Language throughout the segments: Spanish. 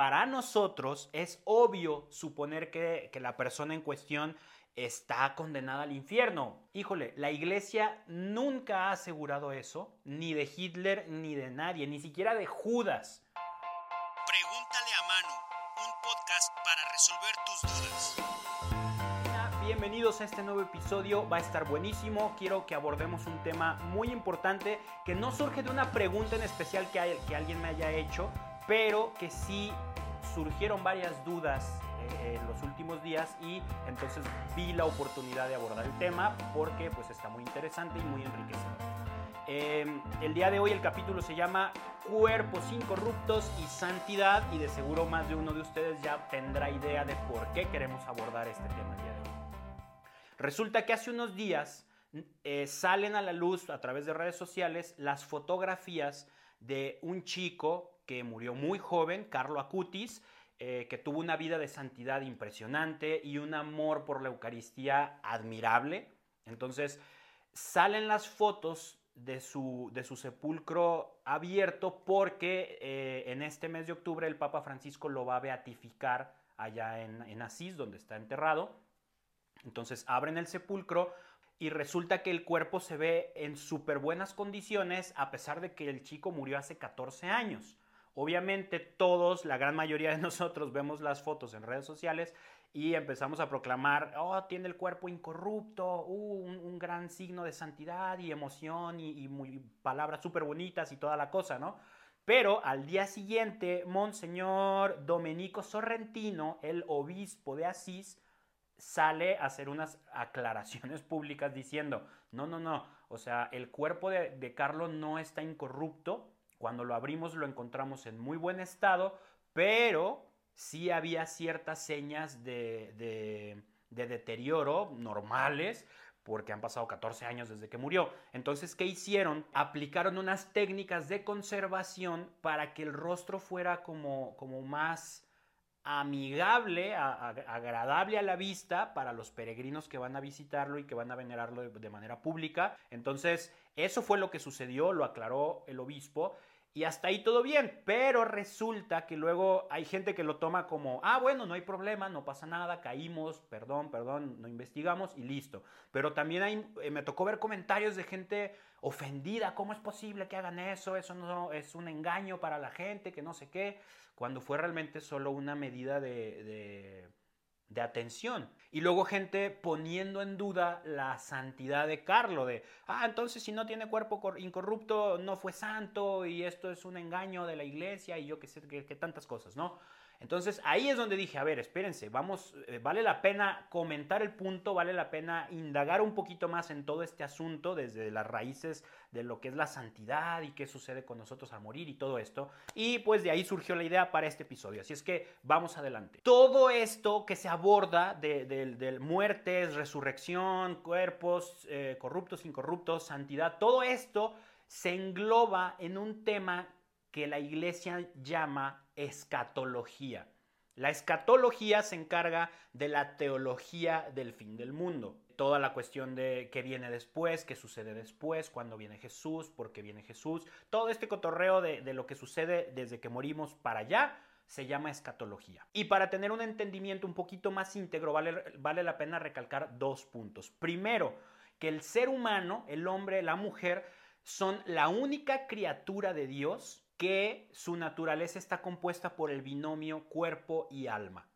para nosotros es obvio suponer que, que la persona en cuestión está condenada al infierno. Híjole, la iglesia nunca ha asegurado eso, ni de Hitler ni de nadie, ni siquiera de Judas. Pregúntale a Manu, un podcast para resolver tus dudas. Bienvenidos a este nuevo episodio, va a estar buenísimo. Quiero que abordemos un tema muy importante que no surge de una pregunta en especial que, hay- que alguien me haya hecho, pero que sí surgieron varias dudas eh, en los últimos días y entonces vi la oportunidad de abordar el tema porque pues está muy interesante y muy enriquecedor. Eh, el día de hoy el capítulo se llama Cuerpos incorruptos y santidad y de seguro más de uno de ustedes ya tendrá idea de por qué queremos abordar este tema el día de hoy. Resulta que hace unos días eh, salen a la luz a través de redes sociales las fotografías de un chico que murió muy joven, Carlo Acutis, eh, que tuvo una vida de santidad impresionante y un amor por la Eucaristía admirable. Entonces, salen las fotos de su, de su sepulcro abierto porque eh, en este mes de octubre el Papa Francisco lo va a beatificar allá en, en Asís, donde está enterrado. Entonces abren el sepulcro y resulta que el cuerpo se ve en súper buenas condiciones a pesar de que el chico murió hace 14 años. Obviamente todos, la gran mayoría de nosotros vemos las fotos en redes sociales y empezamos a proclamar, oh, tiene el cuerpo incorrupto, uh, un, gran signo de santidad y emoción y, muy, palabras súper bonitas y toda la cosa, ¿no? Pero al día siguiente, Monseñor Domenico Sorrentino, el obispo de Asís, sale a hacer unas aclaraciones públicas diciendo, no, no, no, o sea, el cuerpo de, de Carlos no está incorrupto, cuando lo abrimos lo encontramos en muy buen estado, pero sí había ciertas señas de, de, de deterioro normales, porque han pasado 14 años desde que murió. Entonces, ¿qué hicieron? Aplicaron unas técnicas de conservación para que el rostro fuera como, más amigable, agradable a la vista para los peregrinos que van a visitarlo y que van a venerarlo de manera pública. Entonces, eso fue lo que sucedió, lo aclaró el obispo. Y hasta ahí todo bien, pero resulta que luego hay gente que lo toma como, ah, bueno, no hay problema, no pasa nada, caímos, perdón, perdón, no investigamos y listo. Pero también eh, me tocó ver comentarios de gente ofendida, ¿cómo es posible que hagan eso? Eso no es un engaño para la gente, que no sé qué, cuando fue realmente solo una medida de, de, de atención. Y luego gente poniendo en duda la santidad de Carlo, de, ah, entonces si no tiene cuerpo cor- incorrupto, no fue santo y esto es un engaño de la iglesia y yo qué sé, qué tantas cosas, ¿no? Entonces ahí es donde dije, a ver, espérense, vamos, eh, vale la pena comentar el punto, vale la pena indagar un poquito más en todo este asunto desde las raíces de lo que es la santidad y qué sucede con nosotros al morir y todo esto. Y pues de ahí surgió la idea para este episodio, así es que vamos adelante. Todo esto que se aborda de, muertes, resurrección, cuerpos eh, corruptos, incorruptos, santidad, todo esto se engloba en un tema que la iglesia llama escatología. La escatología se encarga de la teología del fin del mundo. Toda la cuestión de qué viene después, qué sucede después, cuándo viene Jesús, por qué viene Jesús. Todo este cotorreo de, lo que sucede desde que morimos para allá se llama escatología. Y para tener un entendimiento un poquito más íntegro, vale, vale la pena recalcar dos puntos. Primero, que el ser humano, el hombre, la mujer, son la única criatura de Dios que su naturaleza está compuesta por el binomio cuerpo y alma.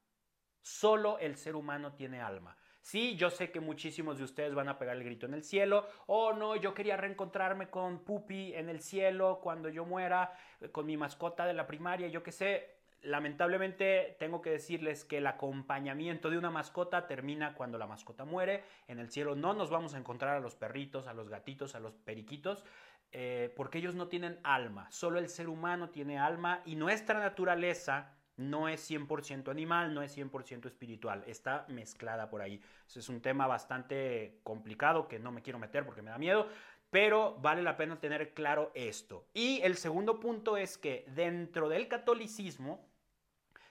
Solo el ser humano tiene alma. Sí, yo sé que muchísimos de ustedes van a pegar el grito en el cielo. Oh, no, yo quería reencontrarme con Pupi en el cielo cuando yo muera, eh, con mi mascota de la primaria, yo qué sé. Lamentablemente tengo que decirles que el acompañamiento de una mascota termina cuando la mascota muere. En el cielo no nos vamos a encontrar a los perritos, a los gatitos, a los periquitos, eh, porque ellos no tienen alma. Solo el ser humano tiene alma y nuestra naturaleza no es 100% animal, no es 100% espiritual, está mezclada por ahí. Es un tema bastante complicado que no me quiero meter porque me da miedo, pero vale la pena tener claro esto. Y el segundo punto es que dentro del catolicismo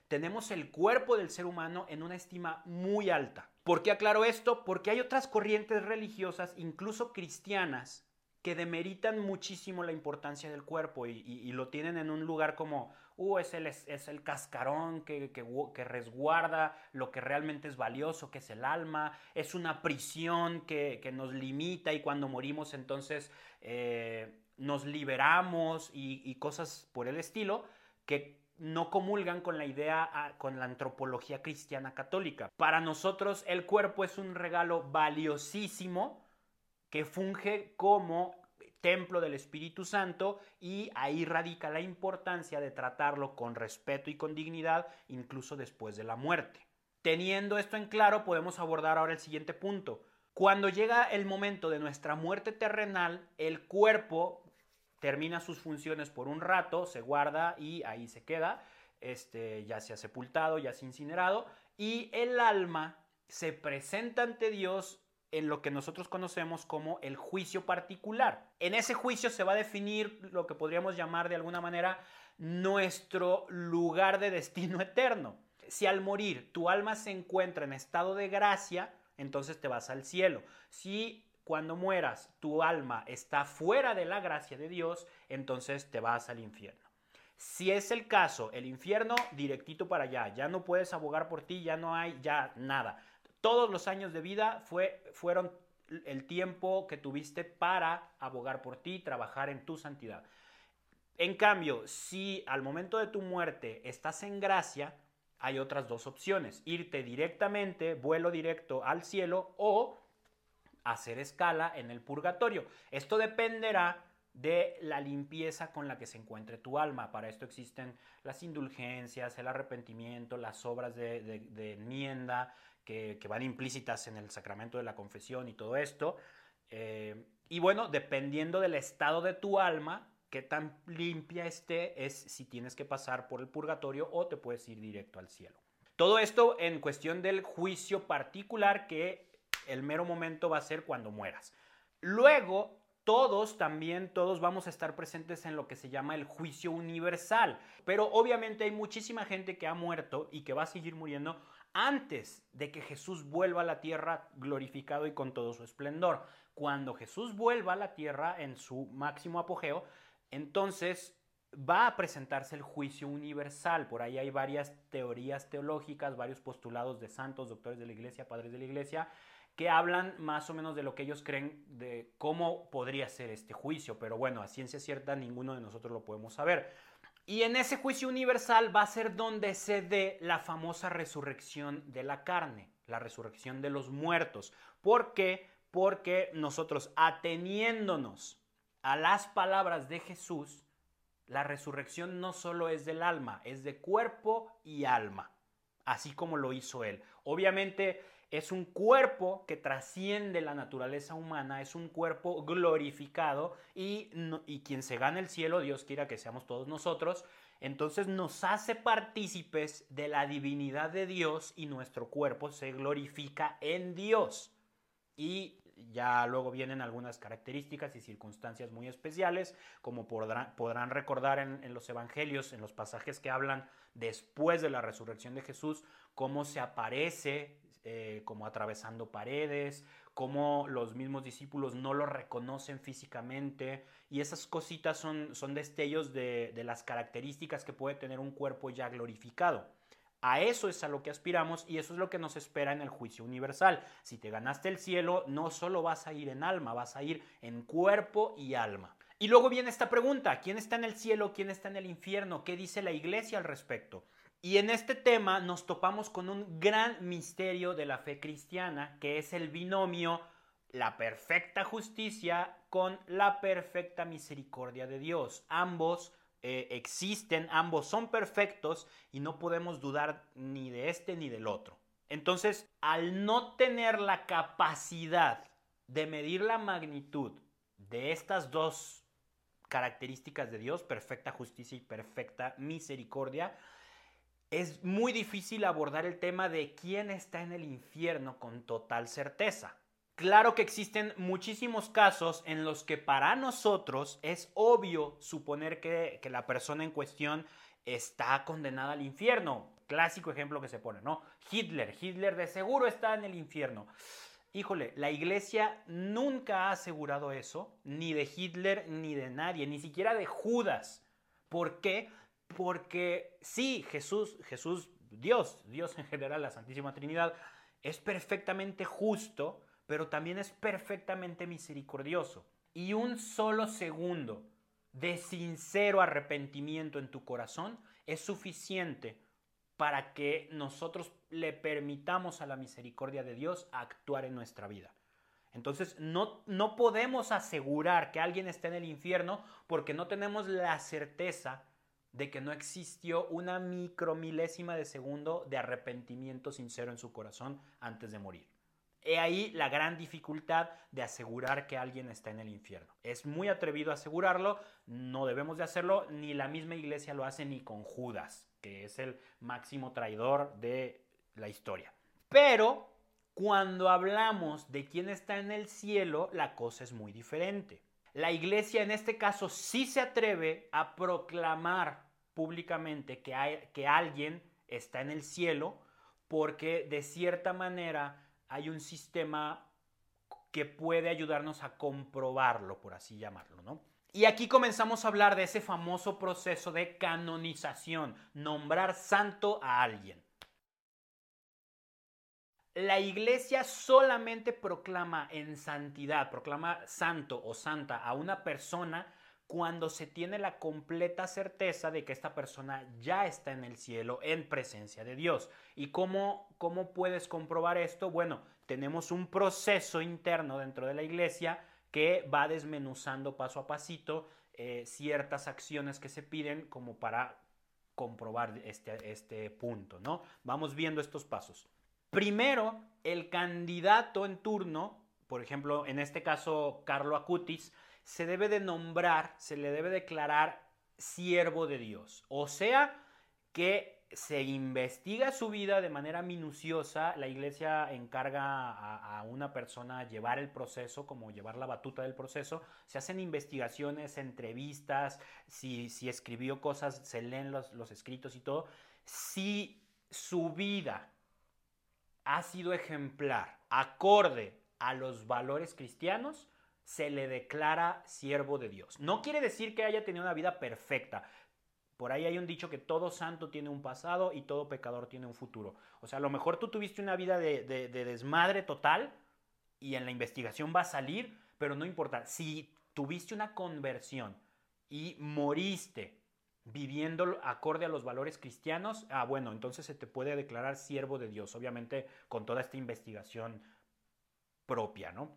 tenemos el cuerpo del ser humano en una estima muy alta. ¿Por qué aclaro esto? Porque hay otras corrientes religiosas, incluso cristianas, que demeritan muchísimo la importancia del cuerpo y, lo tienen en un lugar como, uh, es el, es el cascarón que, que, resguarda lo que realmente es valioso, que es el alma, es una prisión que, nos limita y cuando morimos entonces eh, nos liberamos y, y cosas por el estilo, que no comulgan con la idea, ah, con la antropología cristiana católica. Para nosotros el cuerpo es un regalo valiosísimo que funge como templo del Espíritu Santo y ahí radica la importancia de tratarlo con respeto y con dignidad incluso después de la muerte. Teniendo esto en claro, podemos abordar ahora el siguiente punto. Cuando llega el momento de nuestra muerte terrenal, el cuerpo termina sus funciones por un rato, se guarda y ahí se queda, este, ya se ha sepultado, ya se ha incinerado, y el alma se presenta ante Dios en lo que nosotros conocemos como el juicio particular. En ese juicio se va a definir lo que podríamos llamar de alguna manera nuestro lugar de destino eterno. Si al morir tu alma se encuentra en estado de gracia, entonces te vas al cielo. Si cuando mueras tu alma está fuera de la gracia de Dios, entonces te vas al infierno. Si es el caso, el infierno directito para allá, ya no puedes abogar por ti, ya no hay ya nada todos los años de vida fue, fueron el tiempo que tuviste para abogar por ti, trabajar en tu santidad. En cambio, si al momento de tu muerte estás en gracia, hay otras dos opciones. Irte directamente, vuelo directo al cielo o hacer escala en el purgatorio. Esto dependerá de la limpieza con la que se encuentre tu alma. Para esto existen las indulgencias, el arrepentimiento, las obras de, de enmienda, que, van implícitas en el sacramento de la confesión y todo esto. Eh, y bueno, dependiendo del estado de tu alma, qué tan limpia esté, es si tienes que pasar por el purgatorio o te puedes ir directo al cielo. Todo esto en cuestión del juicio particular que el mero momento va a ser cuando mueras. Luego, todos también, todos vamos a estar presentes en lo que se llama el juicio universal. Pero obviamente hay muchísima gente que ha muerto y que va a seguir muriendo antes de que Jesús vuelva a la tierra glorificado y con todo su esplendor. Cuando Jesús vuelva a la tierra en su máximo apogeo, entonces va a presentarse el juicio universal. Por ahí hay varias teorías teológicas, varios postulados de santos, doctores de la iglesia, padres de la iglesia, que hablan más o menos de lo que ellos creen de cómo podría ser este juicio. Pero bueno, a ciencia cierta ninguno de nosotros lo podemos saber. Y en ese juicio universal va a ser donde se dé la famosa resurrección de la carne, la resurrección de los muertos. ¿Por qué? Porque nosotros, ateniéndonos a las palabras de Jesús, la resurrección no solo es del alma, es de cuerpo y alma, así como lo hizo Él. Obviamente, es un cuerpo que trasciende la naturaleza humana, es un cuerpo glorificado y, y, quien se gana el cielo, Dios quiera que seamos todos nosotros, entonces nos hace partícipes de la divinidad de Dios y nuestro cuerpo se glorifica en Dios. Y ya luego vienen algunas características y circunstancias muy especiales, como podrán, podrán recordar en, en los evangelios, en los pasajes que hablan después de la resurrección de Jesús, cómo se aparece eh, como atravesando paredes, como los mismos discípulos no lo reconocen físicamente y esas cositas son, son destellos de, de las características que puede tener un cuerpo ya glorificado. A eso es a lo que aspiramos y eso es lo que nos espera en el juicio universal. Si te ganaste el cielo, no solo vas a ir en alma, vas a ir en cuerpo y alma. Y luego viene esta pregunta, ¿quién está en el cielo? ¿Quién está en el infierno? ¿Qué dice la iglesia al respecto? Y en este tema nos topamos con un gran misterio de la fe cristiana, que es el binomio la perfecta justicia con la perfecta misericordia de Dios. Ambos eh, existen, ambos son perfectos y no podemos dudar ni de este ni del otro. Entonces, al no tener la capacidad de medir la magnitud de estas dos características de Dios, perfecta justicia y perfecta misericordia, es muy difícil abordar el tema de quién está en el infierno con total certeza. Claro que existen muchísimos casos en los que para nosotros es obvio suponer que, la persona en cuestión está condenada al infierno. Clásico ejemplo que se pone, ¿no? Hitler, Hitler de seguro está en el infierno. Híjole, la iglesia nunca ha asegurado eso, ni de Hitler, ni de nadie, ni siquiera de Judas. ¿Por qué? Porque sí, Jesús, Jesús, Dios, Dios en general, la Santísima Trinidad, es perfectamente justo, pero también es perfectamente misericordioso. Y un solo segundo de sincero arrepentimiento en tu corazón es suficiente para que nosotros le permitamos a la misericordia de Dios actuar en nuestra vida. Entonces no, no podemos asegurar que alguien esté en el infierno porque no tenemos la certeza de que no existió una micromilésima de segundo de arrepentimiento sincero en su corazón antes de morir. He ahí la gran dificultad de asegurar que alguien está en el infierno. Es muy atrevido asegurarlo, no debemos de hacerlo, ni la misma iglesia lo hace ni con Judas, que es el máximo traidor de la historia. Pero cuando hablamos de quién está en el cielo, la cosa es muy diferente. La iglesia en este caso sí se atreve a proclamar públicamente que, hay, que alguien está en el cielo porque de cierta manera hay un sistema que puede ayudarnos a comprobarlo, por así llamarlo, ¿no? Y aquí comenzamos a hablar de ese famoso proceso de canonización, nombrar santo a alguien la iglesia solamente proclama en santidad, proclama santo o santa a una persona cuando se tiene la completa certeza de que esta persona ya está en el cielo en presencia de Dios. ¿Y cómo, cómo puedes comprobar esto? Bueno, tenemos un proceso interno dentro de la iglesia que va desmenuzando paso a pasito eh, ciertas acciones que se piden como para comprobar este, este punto, ¿no? Vamos viendo estos pasos. Primero, el candidato en turno, por ejemplo, en este caso Carlo Acutis, se debe de nombrar, se le debe declarar siervo de Dios. O sea, que se investiga su vida de manera minuciosa, la iglesia encarga a, una persona llevar el proceso, como llevar la batuta del proceso, se hacen investigaciones, entrevistas, si, si escribió cosas, se leen los, los escritos y todo. Si su vida ha sido ejemplar, acorde a los valores cristianos, se le declara siervo de Dios. No quiere decir que haya tenido una vida perfecta. Por ahí hay un dicho que todo santo tiene un pasado y todo pecador tiene un futuro. O sea, a lo mejor tú tuviste una vida de, de desmadre total y en la investigación va a salir, pero no importa. Si tuviste una conversión y moriste viviendo acorde a los valores cristianos, ah, bueno, entonces se te puede declarar siervo de Dios, obviamente con toda esta investigación propia, ¿no?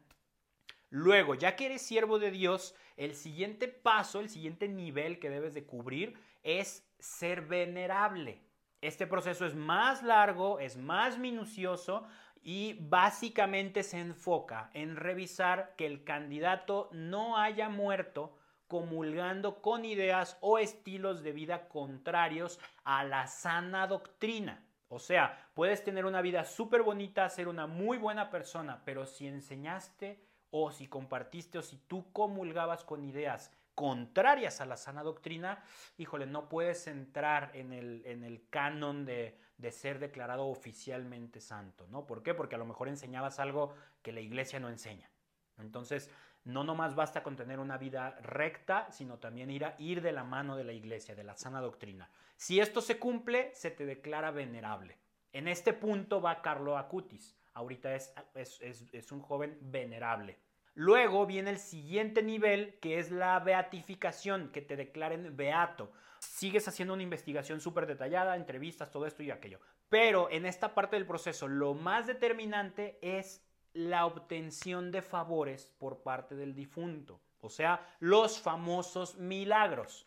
Luego, ya que eres siervo de Dios, el siguiente paso, el siguiente nivel que debes de cubrir es ser venerable. Este proceso es más largo, es más minucioso y básicamente se enfoca en revisar que el candidato no haya muerto comulgando con ideas o estilos de vida contrarios a la sana doctrina. O sea, puedes tener una vida súper bonita, ser una muy buena persona, pero si enseñaste o si compartiste o si tú comulgabas con ideas contrarias a la sana doctrina, híjole, no puedes entrar en el, en el canon de, de ser declarado oficialmente santo, ¿no? ¿Por qué? Porque a lo mejor enseñabas algo que la iglesia no enseña. Entonces, no nomás basta con tener una vida recta, sino también ir, a, ir de la mano de la iglesia, de la sana doctrina. Si esto se cumple, se te declara venerable. En este punto va Carlo Acutis. Ahorita es, es, un joven venerable. Luego viene el siguiente nivel, que es la beatificación, que te declaren beato. Sigues haciendo una investigación súper detallada, entrevistas, todo esto y aquello. Pero en esta parte del proceso, lo más determinante es la obtención de favores por parte del difunto, o sea, los famosos milagros.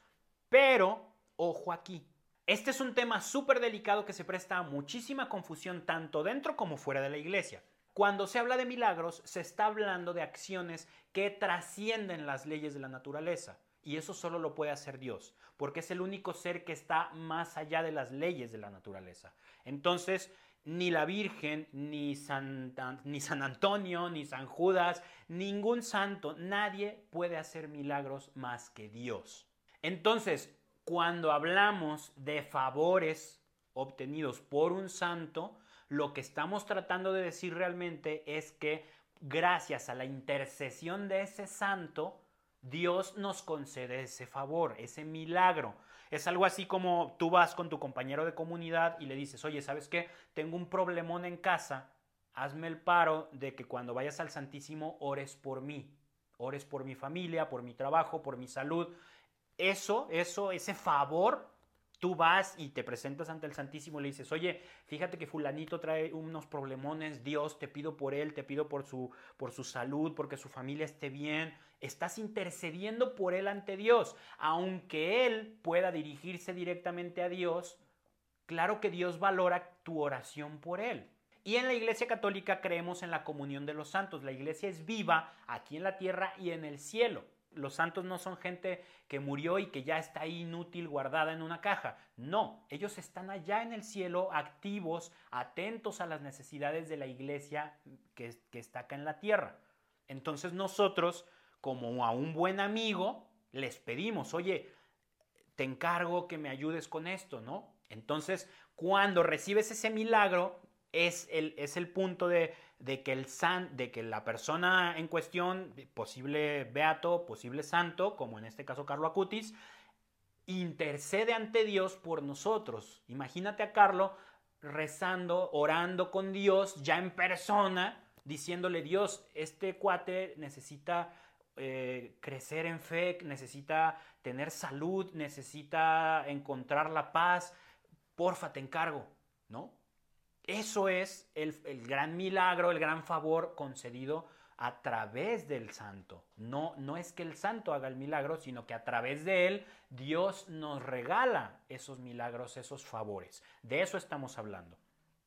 Pero, ojo aquí, este es un tema súper delicado que se presta a muchísima confusión tanto dentro como fuera de la iglesia. Cuando se habla de milagros, se está hablando de acciones que trascienden las leyes de la naturaleza. Y eso solo lo puede hacer Dios, porque es el único ser que está más allá de las leyes de la naturaleza. Entonces, ni la Virgen, ni San, ni San Antonio, ni San Judas, ningún santo, nadie puede hacer milagros más que Dios. Entonces, cuando hablamos de favores obtenidos por un santo, lo que estamos tratando de decir realmente es que gracias a la intercesión de ese santo, Dios nos concede ese favor, ese milagro. Es algo así como tú vas con tu compañero de comunidad y le dices, oye, ¿sabes qué? Tengo un problemón en casa, hazme el paro de que cuando vayas al Santísimo ores por mí, ores por mi familia, por mi trabajo, por mi salud. Eso, eso, ese favor Tú vas y te presentas ante el Santísimo y le dices, oye, fíjate que fulanito trae unos problemones, Dios, te pido por él, te pido por su, por su salud, porque su familia esté bien. Estás intercediendo por él ante Dios. Aunque él pueda dirigirse directamente a Dios, claro que Dios valora tu oración por él. Y en la Iglesia Católica creemos en la comunión de los santos. La Iglesia es viva aquí en la tierra y en el cielo. Los santos no son gente que murió y que ya está ahí inútil guardada en una caja. No, ellos están allá en el cielo activos, atentos a las necesidades de la iglesia que, está acá en la tierra. Entonces nosotros, como a un buen amigo, les pedimos, oye, te encargo que me ayudes con esto, ¿no? Entonces, cuando recibes ese milagro, es el, es el punto de, de que, el san, de que la persona en cuestión, posible beato, posible santo, como en este caso Carlo Acutis, intercede ante Dios por nosotros. Imagínate a Carlo rezando, orando con Dios ya en persona, diciéndole Dios, este cuate necesita eh, crecer en fe, necesita tener salud, necesita encontrar la paz, porfa, te encargo, ¿no? Eso es el, gran milagro, el gran favor concedido a través del santo. No, no es que el santo haga el milagro, sino que a través de él Dios nos regala esos milagros, esos favores. De eso estamos hablando.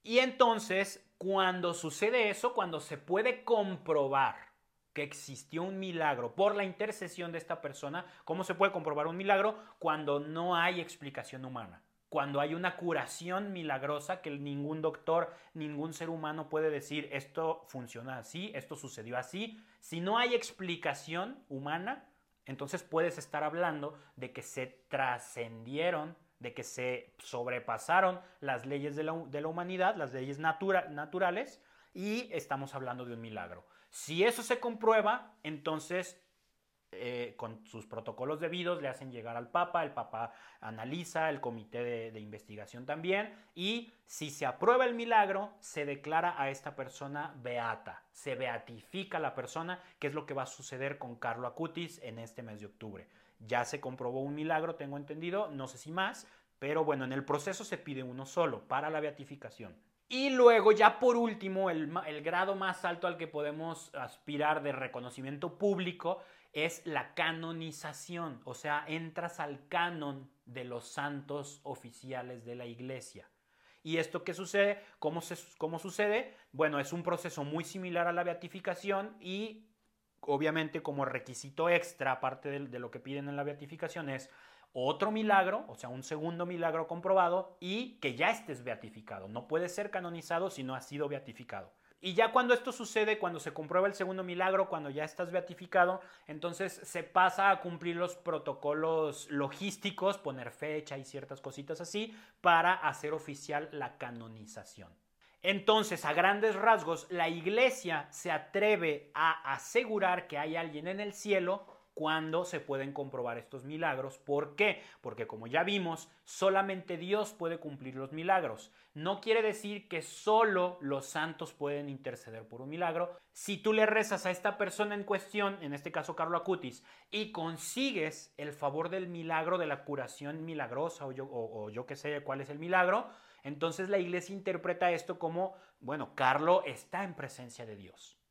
Y entonces, cuando sucede eso, cuando se puede comprobar que existió un milagro por la intercesión de esta persona, ¿cómo se puede comprobar un milagro? Cuando no hay explicación humana cuando hay una curación milagrosa que ningún doctor, ningún ser humano puede decir esto funciona así, esto sucedió así. Si no hay explicación humana, entonces puedes estar hablando de que se trascendieron, de que se sobrepasaron las leyes de la, humanidad, las leyes naturales, y estamos hablando de un milagro. Si eso se comprueba, entonces eh, con sus protocolos debidos, le hacen llegar al Papa, el Papa analiza, el comité de, investigación también, y si se aprueba el milagro, se declara a esta persona beata, se beatifica la persona, que es lo que va a suceder con Carlo Acutis en este mes de octubre. Ya se comprobó un milagro, tengo entendido, no sé si más, pero bueno, en el proceso se pide uno solo para la beatificación. Y luego, ya por último, el, grado más alto al que podemos aspirar de reconocimiento público es la canonización, o sea, entras al canon de los santos oficiales de la iglesia. ¿Y esto qué sucede? ¿Cómo, sucede? Bueno, es un proceso muy similar a la beatificación y obviamente como requisito extra, aparte de lo que piden en la beatificación, es otro milagro, o sea, un segundo milagro comprobado y que ya estés beatificado. No puede ser canonizado si no has sido beatificado. Y ya cuando esto sucede, cuando se comprueba el segundo milagro, cuando ya estás beatificado, entonces se pasa a cumplir los protocolos logísticos, poner fecha y ciertas cositas así, para hacer oficial la canonización. Entonces, a grandes rasgos, la iglesia se atreve a asegurar que hay alguien en el cielo cuando se pueden comprobar estos milagros. ¿Por qué? Porque como ya vimos, solamente Dios puede cumplir los milagros. No quiere decir que solo los santos pueden interceder por un milagro. Si tú le rezas a esta persona en cuestión, en este caso Carlo Acutis, y consigues el favor del milagro de la curación milagrosa o yo, o, yo que sé cuál es el milagro, entonces la iglesia interpreta esto como, bueno, Carlo está en presencia de Dios.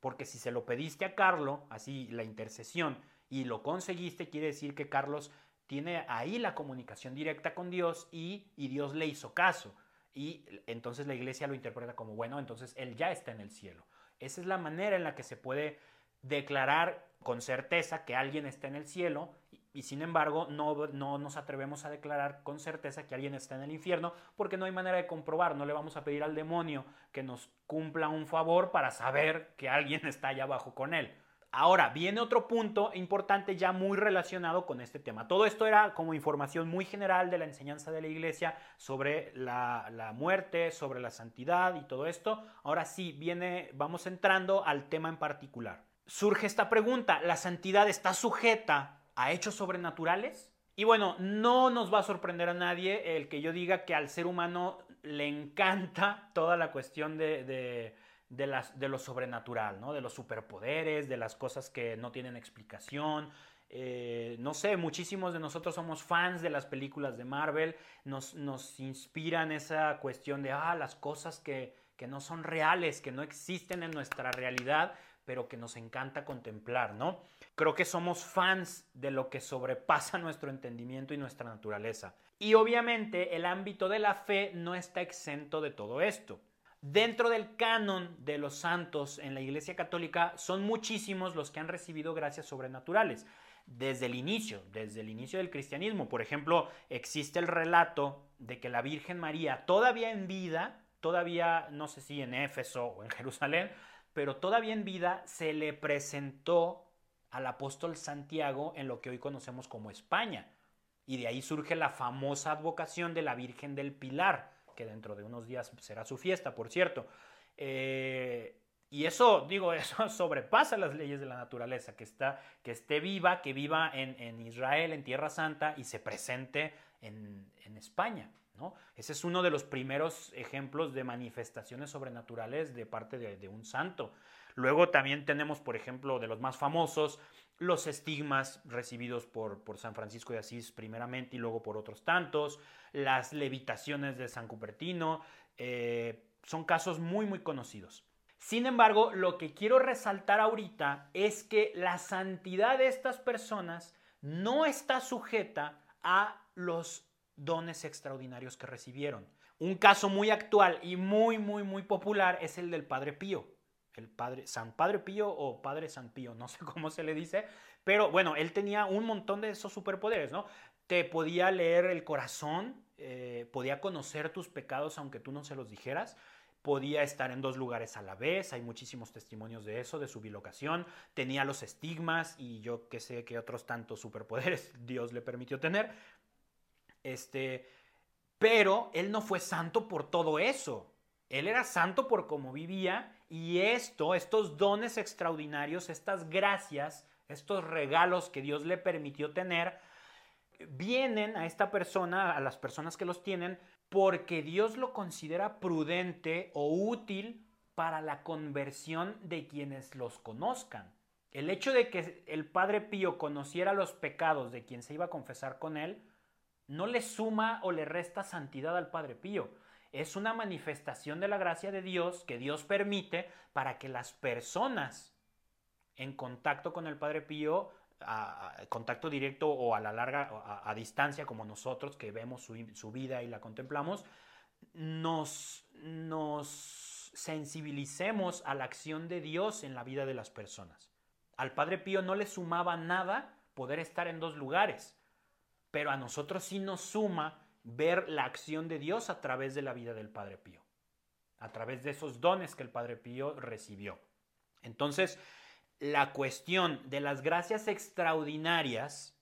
Porque si se lo pediste a Carlos, así la intercesión, y lo conseguiste, quiere decir que Carlos tiene ahí la comunicación directa con Dios y, y Dios le hizo caso. Y entonces la iglesia lo interpreta como, bueno, entonces Él ya está en el cielo. Esa es la manera en la que se puede declarar con certeza que alguien está en el cielo y sin embargo no, no, nos atrevemos a declarar con certeza que alguien está en el infierno porque no hay manera de comprobar, no le vamos a pedir al demonio que nos cumpla un favor para saber que alguien está allá abajo con él. Ahora, viene otro punto importante ya muy relacionado con este tema. Todo esto era como información muy general de la enseñanza de la iglesia sobre la, la muerte, sobre la santidad y todo esto. Ahora sí, viene, vamos entrando al tema en particular. Surge esta pregunta, ¿la santidad está sujeta a hechos sobrenaturales? Y bueno, no nos va a sorprender a nadie el que yo diga que al ser humano le encanta toda la cuestión de, de, las, lo sobrenatural, ¿no? De los superpoderes, de las cosas que no tienen explicación. Eh, no sé, muchísimos de nosotros somos fans de las películas de Marvel, nos, nos inspiran esa cuestión de, ah, las cosas que, que no son reales, que no existen en nuestra realidad, pero que nos encanta contemplar, ¿no? Creo que somos fans de lo que sobrepasa nuestro entendimiento y nuestra naturaleza. Y obviamente el ámbito de la fe no está exento de todo esto. Dentro del canon de los santos en la Iglesia Católica son muchísimos los que han recibido gracias sobrenaturales desde el inicio, desde el inicio del cristianismo. Por ejemplo, existe el relato de que la Virgen María, todavía en vida, todavía no sé si en Éfeso o en Jerusalén, pero todavía en vida se le presentó al apóstol Santiago en lo que hoy conocemos como España. Y de ahí surge la famosa advocación de la Virgen del Pilar, que dentro de unos días será su fiesta, por cierto. Eh, y eso, digo, eso sobrepasa las leyes de la naturaleza, que, está, que esté viva, que viva en, Israel, en Tierra Santa, y se presente en, en España. Ese es uno de los primeros ejemplos de manifestaciones sobrenaturales de parte de, un santo. Luego también tenemos, por ejemplo, de los más famosos, los estigmas recibidos por, San Francisco de Asís primeramente y luego por otros tantos, las levitaciones de San Cupertino, eh, son casos muy, muy conocidos. Sin embargo, lo que quiero resaltar ahorita es que la santidad de estas personas no está sujeta a los dones extraordinarios que recibieron. Un caso muy actual y muy, muy, muy popular es el del Padre Pío. El Padre, San Padre Pío o Padre San Pío, no sé cómo se le dice, pero bueno, él tenía un montón de esos superpoderes, ¿no? Te podía leer el corazón, eh, podía conocer tus pecados aunque tú no se los dijeras, podía estar en dos lugares a la vez, hay muchísimos testimonios de eso, de su bilocación, tenía los estigmas y yo que sé que otros tantos superpoderes Dios le permitió tener, este, pero él no fue santo por todo eso. Él era santo por cómo vivía y esto, estos dones extraordinarios, estas gracias, estos regalos que Dios le permitió tener, vienen a esta persona, a las personas que los tienen, porque Dios lo considera prudente o útil para la conversión de quienes los conozcan. El hecho de que el Padre Pío conociera los pecados de quien se iba a confesar con él, no le suma o le resta santidad al Padre Pío. Es una manifestación de la gracia de Dios que Dios permite para que las personas en contacto con el Padre Pío, a, contacto directo o a la larga, a, distancia como nosotros que vemos su, vida y la contemplamos, nos, nos sensibilicemos a la acción de Dios en la vida de las personas. Al Padre Pío no le sumaba nada poder estar en dos lugares pero a nosotros sí nos suma ver la acción de Dios a través de la vida del Padre Pío, a través de esos dones que el Padre Pío recibió. Entonces, la cuestión de las gracias extraordinarias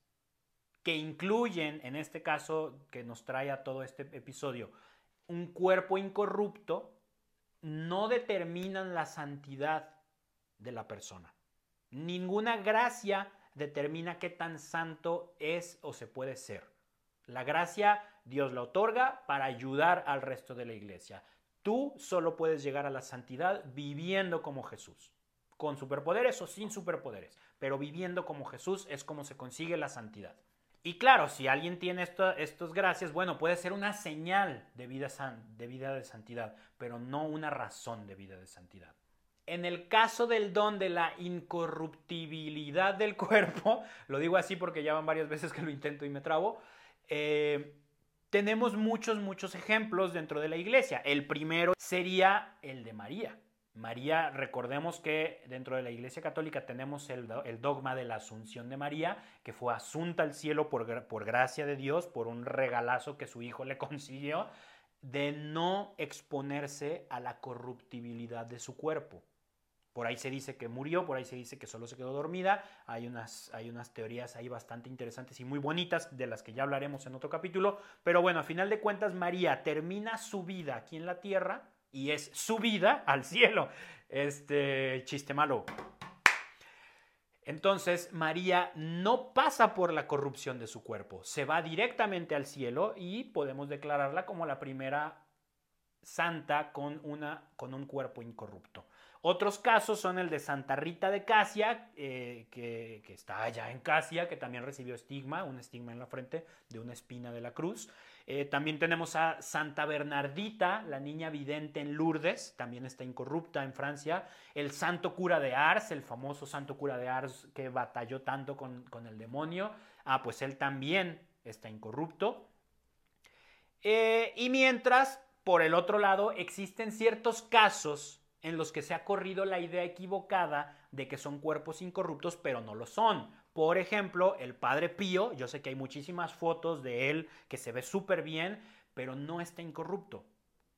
que incluyen, en este caso que nos trae a todo este episodio, un cuerpo incorrupto, no determinan la santidad de la persona. Ninguna gracia determina qué tan santo es o se puede ser. La gracia Dios la otorga para ayudar al resto de la iglesia. Tú solo puedes llegar a la santidad viviendo como Jesús, con superpoderes o sin superpoderes, pero viviendo como Jesús es como se consigue la santidad. Y claro, si alguien tiene estas gracias, bueno, puede ser una señal de vida, de vida de santidad, pero no una razón de vida de santidad. En el caso del don de la incorruptibilidad del cuerpo, lo digo así porque ya van varias veces que lo intento y me trabo, eh, tenemos muchos, muchos ejemplos dentro de la iglesia. El primero sería el de María. María, recordemos que dentro de la Iglesia Católica tenemos el, dogma de la Asunción de María, que fue asunta al cielo por, por gracia de Dios, por un regalazo que su hijo le consiguió, de no exponerse a la corruptibilidad de su cuerpo. Por ahí se dice que murió, por ahí se dice que solo se quedó dormida. Hay unas, hay unas teorías ahí bastante interesantes y muy bonitas de las que ya hablaremos en otro capítulo. Pero bueno, a final de cuentas, María termina su vida aquí en la tierra y es su vida al cielo. Este chiste malo. Entonces María no pasa por la corrupción de su cuerpo, se va directamente al cielo y podemos declararla como la primera santa con, una, con un cuerpo incorrupto. Otros casos son el de Santa Rita de Casia, eh, que, está allá en Casia, que también recibió estigma, un estigma en la frente de una espina de la cruz. Eh, también tenemos a Santa Bernardita, la niña vidente en Lourdes, también está incorrupta en Francia. El santo cura de Ars, el famoso santo cura de Ars que batalló tanto con, el demonio. Ah, pues él también está incorrupto. Eh, y mientras, por el otro lado, existen ciertos casos en los que se ha corrido la idea equivocada de que son cuerpos incorruptos, pero no lo son. Por ejemplo, el Padre Pío, yo sé que hay muchísimas fotos de él que se ve súper bien, pero no está incorrupto.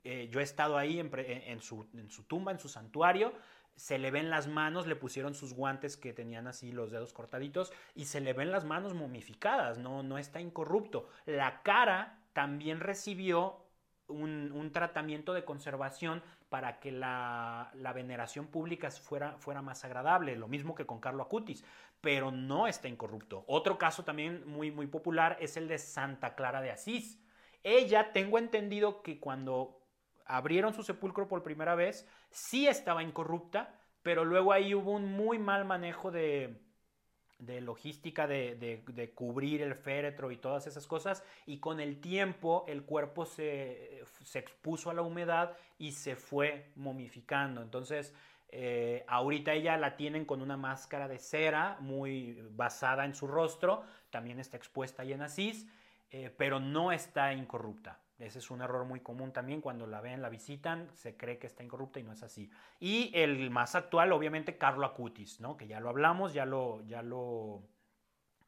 Eh, yo he estado ahí en, su, en su tumba, en su santuario, se le ven las manos, le pusieron sus guantes que tenían así los dedos cortaditos y se le ven las manos momificadas, no, no está incorrupto. La cara también recibió un, tratamiento de conservación para que la, veneración pública fuera, fuera, más agradable, lo mismo que con Carlo Acutis, pero no está incorrupto. Otro caso también muy, muy popular es el de Santa Clara de Asís. Ella, tengo entendido que cuando abrieron su sepulcro por primera vez, sí estaba incorrupta, pero luego ahí hubo un muy mal manejo de, de logística de, cubrir el féretro y todas esas cosas y con el tiempo el cuerpo se, expuso a la humedad y se fue momificando. Entonces eh, ahorita ella la tienen con una máscara de cera muy basada en su rostro también está expuesta ahí en Asís eh, pero no está incorrupta ese es un error muy común también cuando la ven, la visitan, se cree que está incorrupta y no es así. Y el más actual, obviamente, Carlo Acutis, ¿no? que ya lo hablamos, ya lo, ya lo,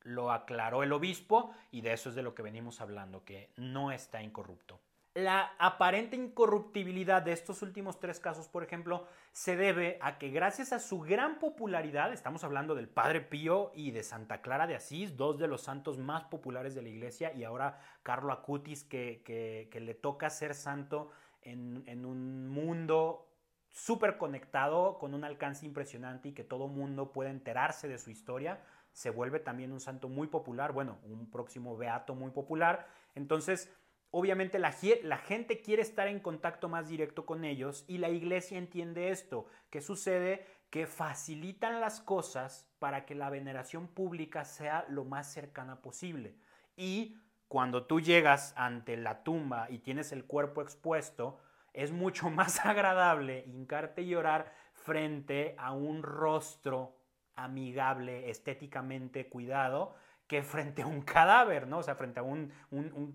lo aclaró el obispo y de eso es de lo que venimos hablando, que no está incorrupto. La aparente incorruptibilidad de estos últimos tres casos, por ejemplo, se debe a que gracias a su gran popularidad, estamos hablando del Padre Pío y de Santa Clara de Asís, dos de los santos más populares de la iglesia, y ahora Carlo Acutis, que, le toca ser santo en, en un mundo súper conectado, con un alcance impresionante y que todo mundo puede enterarse de su historia, se vuelve también un santo muy popular, bueno, un próximo beato muy popular. Entonces, Obviamente la, gente quiere estar en contacto más directo con ellos y la iglesia entiende esto. ¿Qué sucede? Que facilitan las cosas para que la veneración pública sea lo más cercana posible. Y cuando tú llegas ante la tumba y tienes el cuerpo expuesto, es mucho más agradable hincarte y llorar frente a un rostro amigable, estéticamente cuidado, que frente a un cadáver, ¿no? O sea, frente a un,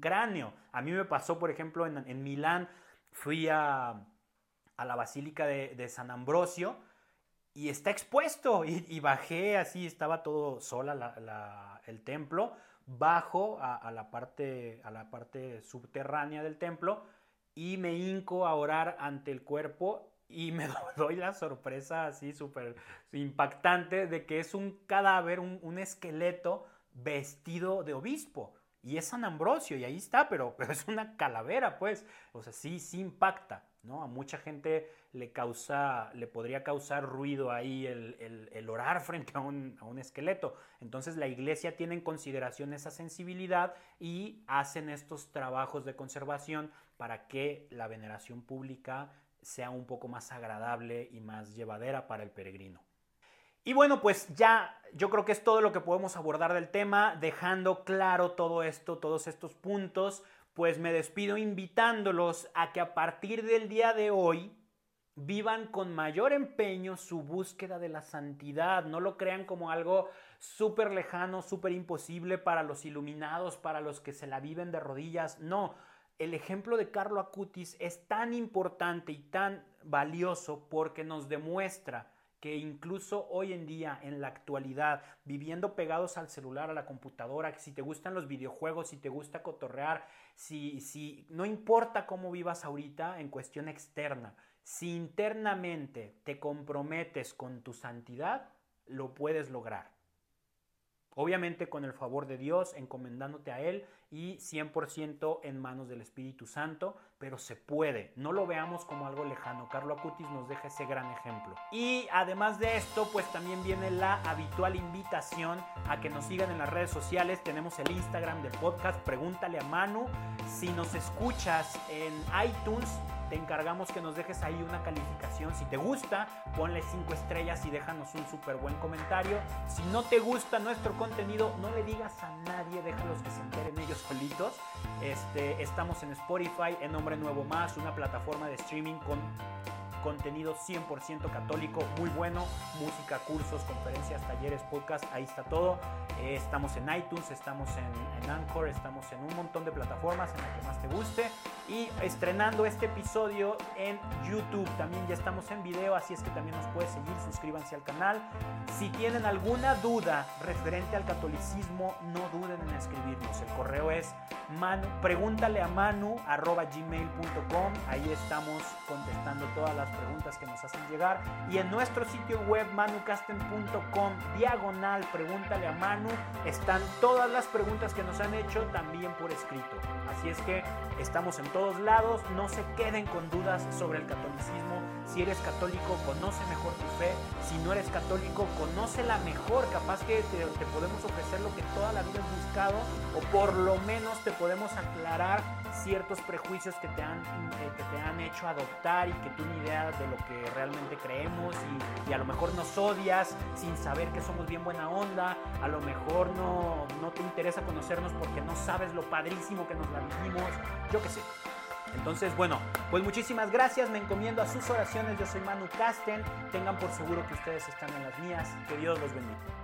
cráneo. A mí me pasó, por ejemplo, en, Milán, fui a, la Basílica de, San Ambrosio y está expuesto y, bajé así, estaba todo sola el templo, bajo a, la parte, a la parte subterránea del templo y me hinco a orar ante el cuerpo y me doy la sorpresa así súper impactante de que es un cadáver, un esqueleto vestido de obispo. Y es San Ambrosio, y ahí está, pero, pero es una calavera, pues. O sea, sí, sí impacta, ¿no? A mucha gente le causa, le podría causar ruido ahí el, orar frente a un, a un, esqueleto. Entonces la iglesia tiene en consideración esa sensibilidad y hacen estos trabajos de conservación para que la veneración pública sea un poco más agradable y más llevadera para el peregrino. Y bueno, pues ya yo creo que es todo lo que podemos abordar del tema, dejando claro todo esto, todos estos puntos, pues me despido invitándolos a que a partir del día de hoy vivan con mayor empeño su búsqueda de la santidad, no lo crean como algo súper lejano, súper imposible para los iluminados, para los que se la viven de rodillas, no. El ejemplo de Carlo Acutis es tan importante y tan valioso porque nos demuestra que incluso hoy en día, en la actualidad, viviendo pegados al celular, a la computadora, que si te gustan los videojuegos, si te gusta cotorrear, si, si no importa cómo vivas ahorita en cuestión externa, si internamente te comprometes con tu santidad, lo puedes lograr. Obviamente con el favor de Dios, encomendándote a Él y 100% en manos del Espíritu Santo, pero se puede. No lo veamos como algo lejano. Carlo Acutis nos deja ese gran ejemplo. Y además de esto, pues también viene la habitual invitación a que nos sigan en las redes sociales. Tenemos el Instagram del podcast, pregúntale a Manu. Si nos escuchas en iTunes, te encargamos que nos dejes ahí una calificación. Si te gusta, ponle 5 estrellas y déjanos un súper buen comentario. Si no te gusta nuestro contenido, no le digas a nadie, déjalos que se enteren ellos solitos. Este, estamos en Spotify, en Nombre Nuevo Más, una plataforma de streaming con contenido 100% católico, muy bueno, música, cursos, conferencias, talleres, podcast, ahí está todo. Eh, estamos en iTunes, estamos en, en, Anchor, estamos en un montón de plataformas en la que más te guste. Y estrenando este episodio en YouTube, también ya estamos en video, así es que también nos puedes seguir, suscríbanse al canal. Si tienen alguna duda referente al catolicismo, no duden en escribirnos. El correo es manu, pregúntale a manu arroba gmail.com, ahí estamos contestando todas las preguntas que nos hacen llegar. Y en nuestro sitio web manucasten.com, diagonal, pregúntale a Manu, están todas las preguntas que nos han hecho también por escrito. Así es que estamos en todos lados, no se queden con dudas sobre el catolicismo. Si eres católico, conoce mejor tu fe. Si no eres católico, conócela mejor. Capaz que te, podemos ofrecer lo que toda la vida has buscado o por lo menos te podemos aclarar ciertos prejuicios que te han, que te han hecho adoptar y que tú ni idea de lo que realmente creemos y, y, a lo mejor nos odias sin saber que somos bien buena onda, a lo mejor no, no te interesa conocernos porque no sabes lo padrísimo que nos la vivimos, yo qué sé. Entonces, bueno, pues muchísimas gracias, me encomiendo a sus oraciones, yo soy Manu Casten, tengan por seguro que ustedes están en las mías, que Dios los bendiga.